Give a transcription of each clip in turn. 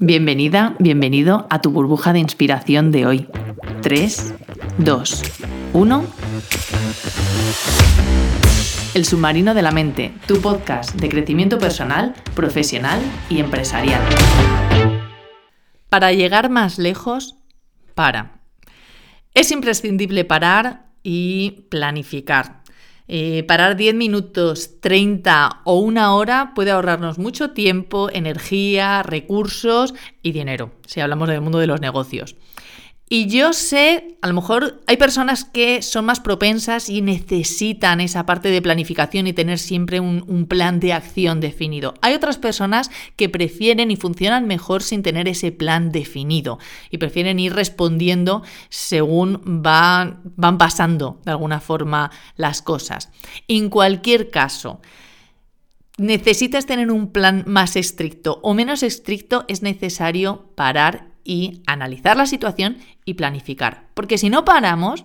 Bienvenida, bienvenido a tu burbuja de inspiración de hoy. 3, 2, 1. El submarino de la mente, tu podcast de crecimiento personal, profesional y empresarial. Para llegar más lejos, para. Es imprescindible parar y planificar. Eh, parar 10 minutos, 30 o una hora puede ahorrarnos mucho tiempo, energía, recursos y dinero, si hablamos del mundo de los negocios. Y yo sé, a lo mejor hay personas que son más propensas y necesitan esa parte de planificación y tener siempre un, plan de acción definido. Hay otras personas que prefieren y funcionan mejor sin tener ese plan definido y prefieren ir respondiendo según van, van pasando de alguna forma las cosas. En cualquier caso, necesitas tener un plan más estricto o menos estricto, es necesario parar y analizar la situación y planificar. Porque si no paramos,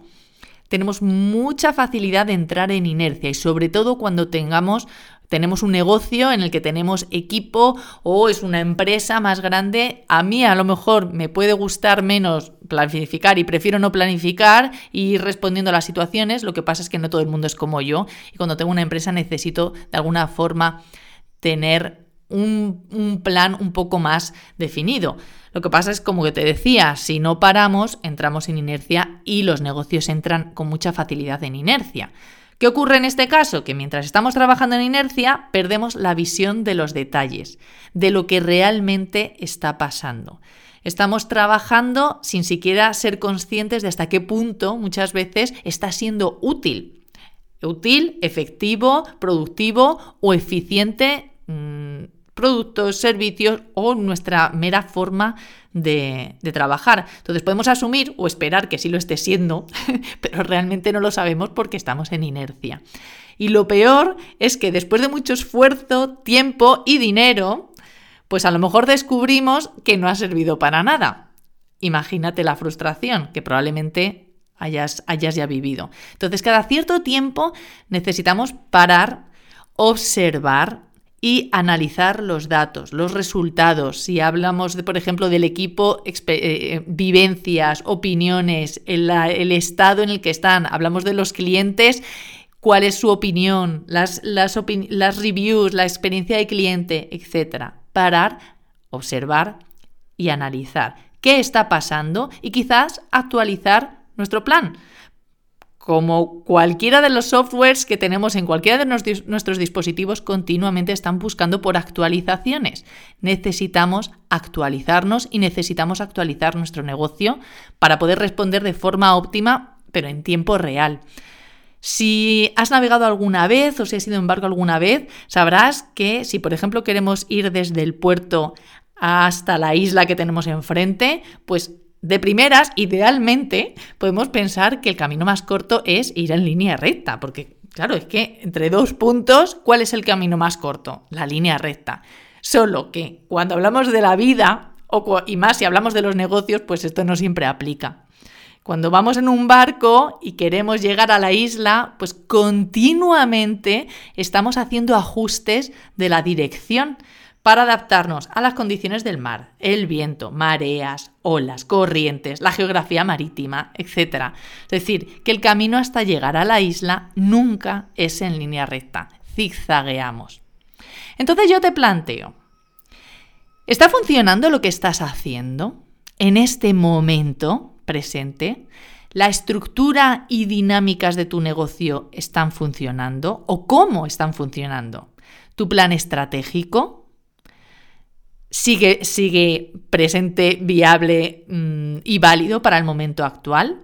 tenemos mucha facilidad de entrar en inercia y sobre todo cuando tengamos tenemos un negocio en el que tenemos equipo o es una empresa más grande, a mí a lo mejor me puede gustar menos planificar y prefiero no planificar y ir respondiendo a las situaciones, lo que pasa es que no todo el mundo es como yo y cuando tengo una empresa necesito de alguna forma tener un, plan un poco más definido. Lo que pasa es, como que te decía, si no paramos, entramos en inercia y los negocios entran con mucha facilidad en inercia. ¿Qué ocurre en este caso? Que mientras estamos trabajando en inercia, perdemos la visión de los detalles, de lo que realmente está pasando. Estamos trabajando sin siquiera ser conscientes de hasta qué punto muchas veces está siendo útil. Útil, efectivo, productivo o eficiente. Mm, productos, servicios o nuestra mera forma de, trabajar. Entonces podemos asumir o esperar que sí lo esté siendo, pero realmente no lo sabemos porque estamos en inercia. Y lo peor es que después de mucho esfuerzo, tiempo y dinero, pues a lo mejor descubrimos que no ha servido para nada. Imagínate la frustración que probablemente hayas, hayas ya vivido. Entonces, cada cierto tiempo necesitamos parar, observar, y analizar los datos, los resultados. Si hablamos, de, por ejemplo, del equipo, eh, eh, vivencias, opiniones, el, estado en el que están, hablamos de los clientes, cuál es su opinión, las, las, reviews, la experiencia de cliente, etc. Parar, observar y analizar qué está pasando y quizás actualizar nuestro plan como cualquiera de los softwares que tenemos en cualquiera de nuestros dispositivos, continuamente están buscando por actualizaciones. Necesitamos actualizarnos y necesitamos actualizar nuestro negocio para poder responder de forma óptima, pero en tiempo real. Si has navegado alguna vez o si has ido en barco alguna vez, sabrás que si, por ejemplo, queremos ir desde el puerto hasta la isla que tenemos enfrente, pues de primeras, idealmente, podemos pensar que el camino más corto es ir en línea recta, porque claro, es que entre dos puntos, ¿cuál es el camino más corto? La línea recta. Solo que cuando hablamos de la vida, o, y más si hablamos de los negocios, pues esto no siempre aplica. Cuando vamos en un barco y queremos llegar a la isla, pues continuamente estamos haciendo ajustes de la dirección para adaptarnos a las condiciones del mar, el viento, mareas, olas, corrientes, la geografía marítima, etc. Es decir, que el camino hasta llegar a la isla nunca es en línea recta, zigzagueamos. Entonces yo te planteo, ¿está funcionando lo que estás haciendo en este momento presente? ¿La estructura y dinámicas de tu negocio están funcionando o cómo están funcionando? ¿Tu plan estratégico? Sigue, sigue presente, viable mm, y válido para el momento actual,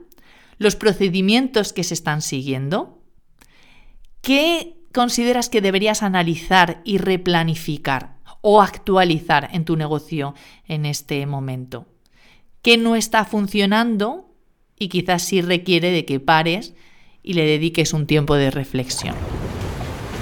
los procedimientos que se están siguiendo, ¿qué consideras que deberías analizar y replanificar o actualizar en tu negocio en este momento? ¿Qué no está funcionando y quizás sí requiere de que pares y le dediques un tiempo de reflexión?